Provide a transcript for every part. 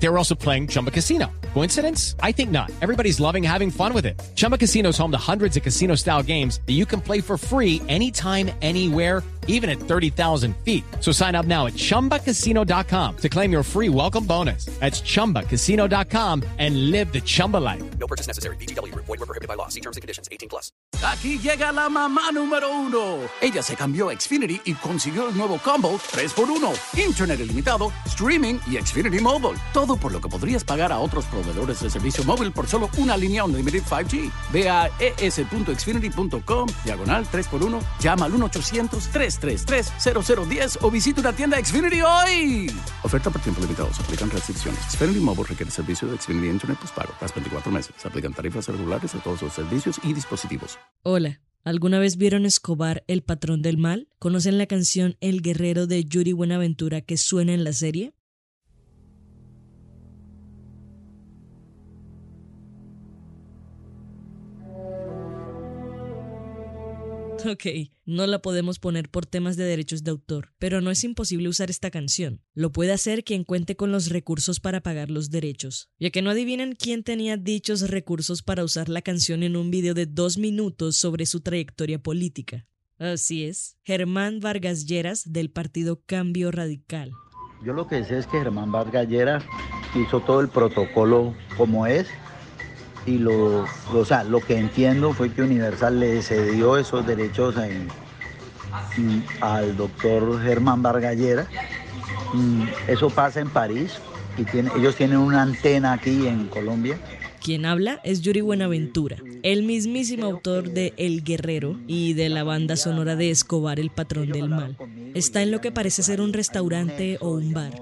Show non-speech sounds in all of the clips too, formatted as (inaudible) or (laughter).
They were also playing Chumba Casino. Coincidence? I think not. Everybody's loving having fun with it. Chumba Casino is home to hundreds of casino style games that you can play for free anytime, anywhere, even at 30,000 feet. So sign up now at chumbacasino.com to claim your free welcome bonus. That's chumbacasino.com and live the Chumba life. No purchase necessary. BGW. Void were prohibited by law. See terms and conditions. 18 plus. Aquí llega la mamá número uno. Ella se cambió a Xfinity y consiguió el nuevo combo 3x1. Internet ilimitado, streaming y Xfinity Mobile. Todo por lo que podrías pagar a otros proveedores de servicio móvil por solo una línea Unlimited 5G. Ve a es.xfinity.com, diagonal 3x1, llama al 1-800-333-0010 o visita una tienda Xfinity hoy. Oferta por tiempo limitado. Se aplican restricciones. Xfinity Mobile requiere servicio de Xfinity Internet postpago. Las 24 meses. Se aplican tarifas regulares a todos los servicios y dispositivos. Hola, ¿alguna vez vieron Escobar, el patrón del mal? ¿Conocen la canción El Guerrero de Yuri Buenaventura que suena en la serie? (laughs) Ok, no la podemos poner por temas de derechos de autor, pero no es imposible usar esta canción. Lo puede hacer quien cuente con los recursos para pagar los derechos. Ya que no adivinen quién tenía dichos recursos para usar la canción en un video de dos minutos sobre su trayectoria política. Así es, Germán Vargas Lleras del partido Cambio Radical. Yo lo que sé es que Germán Vargas Lleras hizo todo el protocolo como es y lo, o sea, lo que entiendo fue que Universal le cedió esos derechos en- mm, al doctor Germán Vargallera. Mm, Eso pasa en París y tiene- ellos tienen una antena aquí en Colombia. Quien habla es Yuri Buenaventura, el mismísimo autor de El Guerrero y de la banda sonora de Escobar, el patrón del mal. Está en lo que parece ser un restaurante o un bar.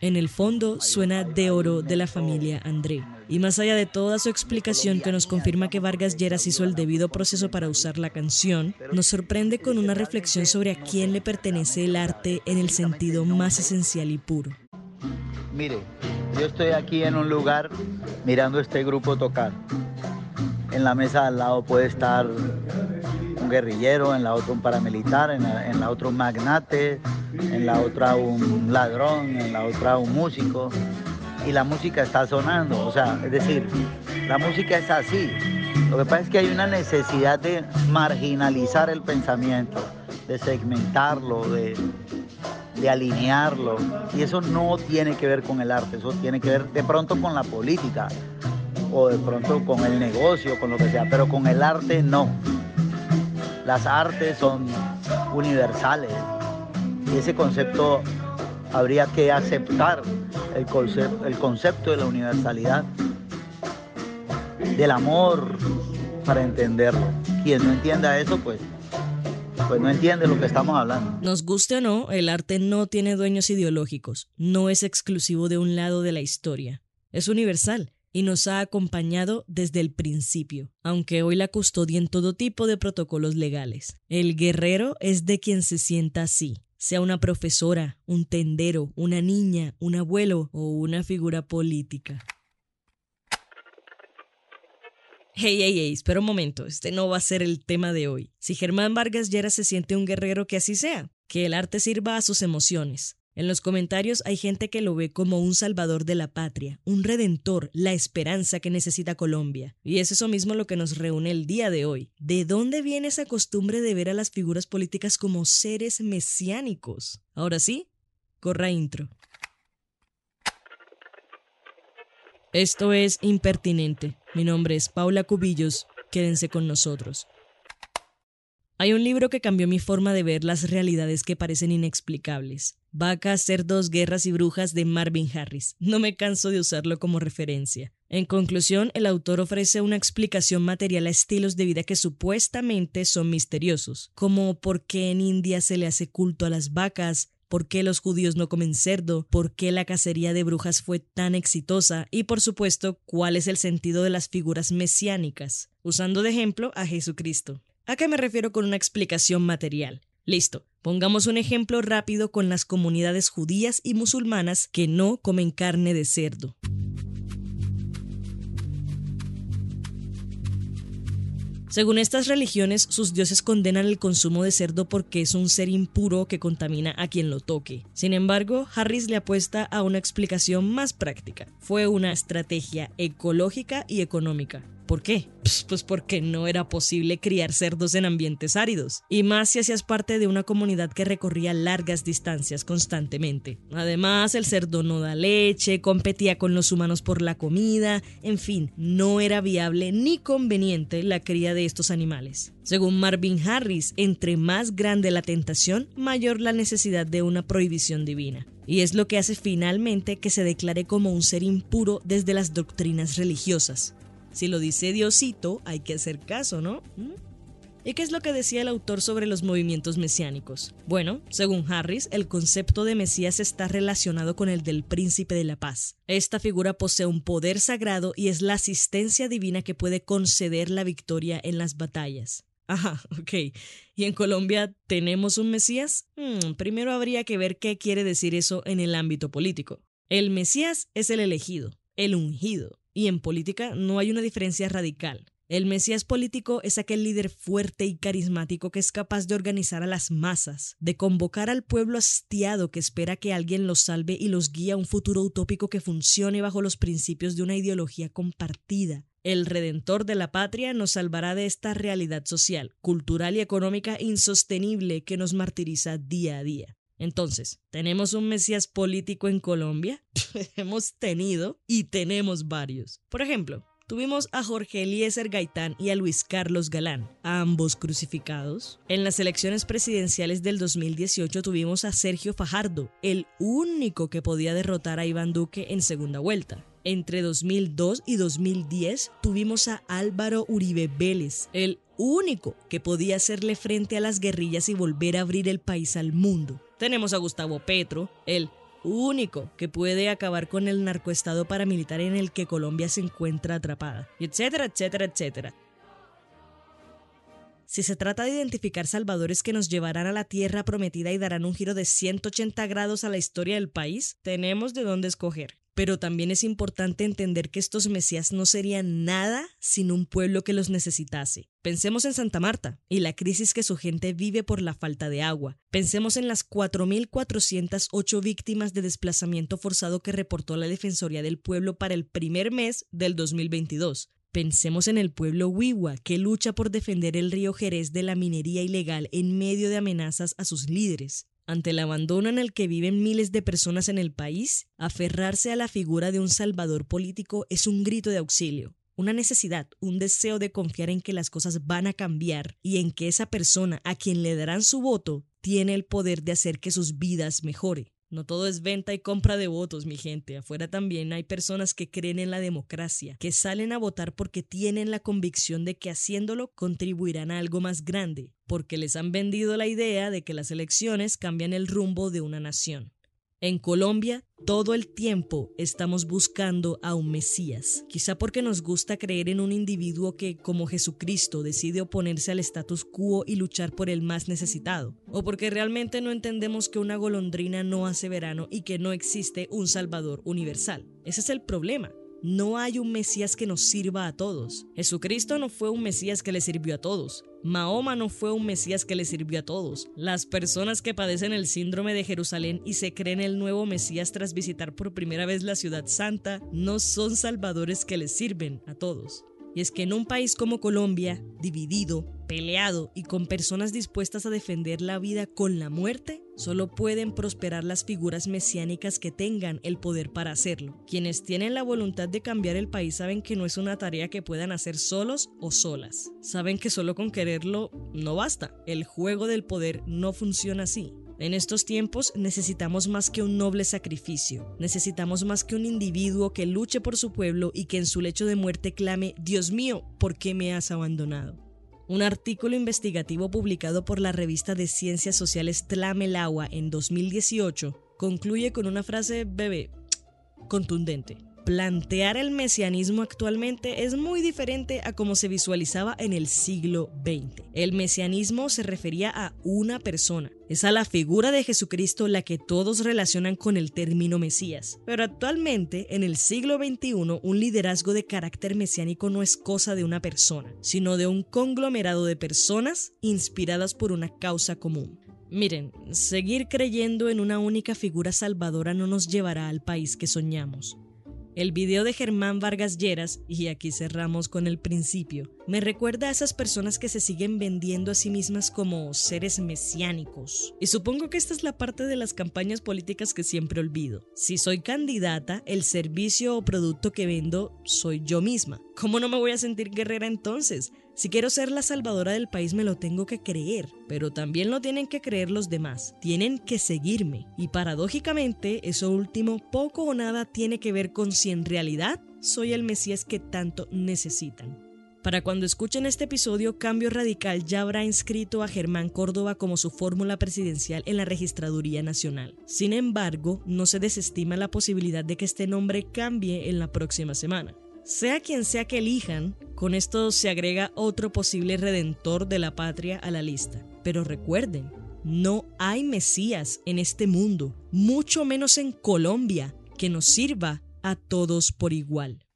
En el fondo suena De Oro de la familia André. Y más allá de toda su explicación que nos confirma que Vargas Lleras hizo el debido proceso para usar la canción, nos sorprende con una reflexión sobre a quién le pertenece el arte en el sentido más esencial y puro. Mire, yo estoy aquí en un lugar mirando este grupo tocar. En la mesa al lado puede estar un guerrillero, en la otra un paramilitar, en la, en la otra un magnate, en la otra un ladrón, en la otra un músico. Y la música está sonando, o sea, es decir, la música es así. Lo que pasa es que hay una necesidad de marginalizar el pensamiento, de segmentarlo, de, de alinearlo. Y eso no tiene que ver con el arte, eso tiene que ver de pronto con la política o de pronto con el negocio, con lo que sea, pero con el arte no. Las artes son universales y ese concepto habría que aceptar el concepto, de la universalidad del amor para entenderlo. Quien no entienda eso, pues, pues no entiende lo que estamos hablando. Nos guste o no, el arte no tiene dueños ideológicos, no es exclusivo de un lado de la historia, es universal y nos ha acompañado desde el principio, aunque hoy la custodia en todo tipo de protocolos legales. El guerrero es de quien se sienta así, sea una profesora, un tendero, una niña, un abuelo o una figura política. Hey, hey, hey, espera un momento, este no va a ser el tema de hoy. Si Germán Vargas Lleras se siente un guerrero, que así sea, que el arte sirva a sus emociones. En los comentarios hay gente que lo ve como un salvador de la patria, un redentor, la esperanza que necesita Colombia. Y es eso mismo lo que nos reúne el día de hoy. ¿De dónde viene esa costumbre de ver a las figuras políticas como seres mesiánicos? Ahora sí, corra intro. Esto es Impertinente. Mi nombre es Paula Cubillos. Quédense con nosotros. Hay un libro que cambió mi forma de ver las realidades que parecen inexplicables. Vacas, cerdos, guerras y brujas de Marvin Harris. No me canso de usarlo como referencia. En conclusión, el autor ofrece una explicación material a estilos de vida que supuestamente son misteriosos, como por qué en India se le hace culto a las vacas, por qué los judíos no comen cerdo, por qué la cacería de brujas fue tan exitosa y, por supuesto, cuál es el sentido de las figuras mesiánicas, usando de ejemplo a Jesucristo. ¿A qué me refiero con una explicación material? Listo, pongamos un ejemplo rápido con las comunidades judías y musulmanas que no comen carne de cerdo. Según estas religiones, sus dioses condenan el consumo de cerdo porque es un ser impuro que contamina a quien lo toque. Sin embargo, Harris le apuesta a una explicación más práctica. Fue una estrategia ecológica y económica. ¿Por qué? Pues porque no era posible criar cerdos en ambientes áridos, y más si hacías parte de una comunidad que recorría largas distancias constantemente. Además, el cerdo no da leche, competía con los humanos por la comida, en fin, no era viable ni conveniente la cría de estos animales. Según Marvin Harris, entre más grande la tentación, mayor la necesidad de una prohibición divina. Y es lo que hace finalmente que se declare como un ser impuro desde las doctrinas religiosas. Si lo dice Diosito, hay que hacer caso, ¿no? ¿Mm? ¿Y qué es lo que decía el autor sobre los movimientos mesiánicos? Bueno, según Harris, el concepto de Mesías está relacionado con el del príncipe de la paz. Esta figura posee un poder sagrado y es la asistencia divina que puede conceder la victoria en las batallas. Ajá, (laughs) ok. ¿Y en Colombia tenemos un Mesías? Hmm, primero habría que ver qué quiere decir eso en el ámbito político. El Mesías es el elegido, el ungido, y en política no hay una diferencia radical. El Mesías político es aquel líder fuerte y carismático que es capaz de organizar a las masas, de convocar al pueblo hastiado que espera que alguien los salve y los guíe a un futuro utópico que funcione bajo los principios de una ideología compartida. El Redentor de la Patria nos salvará de esta realidad social, cultural y económica insostenible que nos martiriza día a día. Entonces, ¿tenemos un Mesías político en Colombia? (laughs) Hemos tenido y tenemos varios. Por ejemplo, tuvimos a Jorge Eliezer Gaitán y a Luis Carlos Galán, ambos crucificados. En las elecciones presidenciales del 2018 tuvimos a Sergio Fajardo, el único que podía derrotar a Iván Duque en segunda vuelta. Entre 2002 y 2010 tuvimos a Álvaro Uribe Vélez, el único que podía hacerle frente a las guerrillas y volver a abrir el país al mundo. Tenemos a Gustavo Petro, el único que puede acabar con el narcoestado paramilitar en el que Colombia se encuentra atrapada, etcétera, etcétera, etcétera. Si se trata de identificar salvadores que nos llevarán a la tierra prometida y darán un giro de 180 grados a la historia del país, tenemos de dónde escoger. Pero también es importante entender que estos mesías no serían nada sin un pueblo que los necesitase. Pensemos en Santa Marta y la crisis que su gente vive por la falta de agua. Pensemos en las 4.408 víctimas de desplazamiento forzado que reportó la Defensoría del Pueblo para el primer mes del 2022. Pensemos en el pueblo Wiwa, que lucha por defender el río Jerez de la minería ilegal en medio de amenazas a sus líderes. Ante el abandono en el que viven miles de personas en el país, aferrarse a la figura de un salvador político es un grito de auxilio, una necesidad, un deseo de confiar en que las cosas van a cambiar y en que esa persona a quien le darán su voto tiene el poder de hacer que sus vidas mejore. No todo es venta y compra de votos, mi gente. Afuera también hay personas que creen en la democracia, que salen a votar porque tienen la convicción de que haciéndolo contribuirán a algo más grande, porque les han vendido la idea de que las elecciones cambian el rumbo de una nación. En Colombia, todo el tiempo estamos buscando a un Mesías, quizá porque nos gusta creer en un individuo que, como Jesucristo, decide oponerse al status quo y luchar por el más necesitado, o porque realmente no entendemos que una golondrina no hace verano y que no existe un Salvador universal. Ese es el problema. No hay un Mesías que nos sirva a todos. Jesucristo no fue un Mesías que le sirvió a todos. Mahoma no fue un Mesías que le sirvió a todos. Las personas que padecen el síndrome de Jerusalén y se creen el nuevo Mesías tras visitar por primera vez la ciudad santa no son salvadores que les sirven a todos. Y es que en un país como Colombia, dividido, peleado y con personas dispuestas a defender la vida con la muerte, solo pueden prosperar las figuras mesiánicas que tengan el poder para hacerlo. Quienes tienen la voluntad de cambiar el país saben que no es una tarea que puedan hacer solos o solas. Saben que solo con quererlo no basta. El juego del poder no funciona así. En estos tiempos necesitamos más que un noble sacrificio, necesitamos más que un individuo que luche por su pueblo y que en su lecho de muerte clame, Dios mío, ¿por qué me has abandonado? Un artículo investigativo publicado por la revista de Ciencias Sociales Tlamelagua en 2018 concluye con una frase bebé contundente. Plantear el mesianismo actualmente es muy diferente a como se visualizaba en el siglo XX. El mesianismo se refería a una persona. Es a la figura de Jesucristo la que todos relacionan con el término Mesías. Pero actualmente, en el siglo XXI, un liderazgo de carácter mesiánico no es cosa de una persona, sino de un conglomerado de personas inspiradas por una causa común. Miren, seguir creyendo en una única figura salvadora no nos llevará al país que soñamos. El video de Germán Vargas Lleras, y aquí cerramos con el principio, me recuerda a esas personas que se siguen vendiendo a sí mismas como seres mesiánicos. Y supongo que esta es la parte de las campañas políticas que siempre olvido. Si soy candidata, el servicio o producto que vendo soy yo misma. ¿Cómo no me voy a sentir guerrera entonces? Si quiero ser la salvadora del país me lo tengo que creer, pero también lo tienen que creer los demás, tienen que seguirme. Y paradójicamente, eso último poco o nada tiene que ver con si en realidad soy el Mesías que tanto necesitan. Para cuando escuchen este episodio, Cambio Radical ya habrá inscrito a Germán Córdoba como su fórmula presidencial en la Registraduría Nacional. Sin embargo, no se desestima la posibilidad de que este nombre cambie en la próxima semana. Sea quien sea que elijan, con esto se agrega otro posible redentor de la patria a la lista. Pero recuerden, no hay Mesías en este mundo, mucho menos en Colombia, que nos sirva a todos por igual.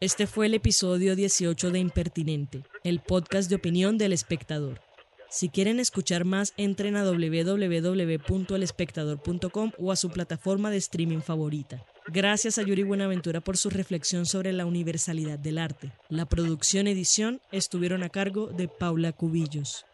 Este fue el episodio 18 de Impertinente, el podcast de opinión del espectador. Si quieren escuchar más, entren a www.elespectador.com o a su plataforma de streaming favorita. Gracias a Yuri Buenaventura por su reflexión sobre la universalidad del arte. La producción edición estuvieron a cargo de Paula Cubillos.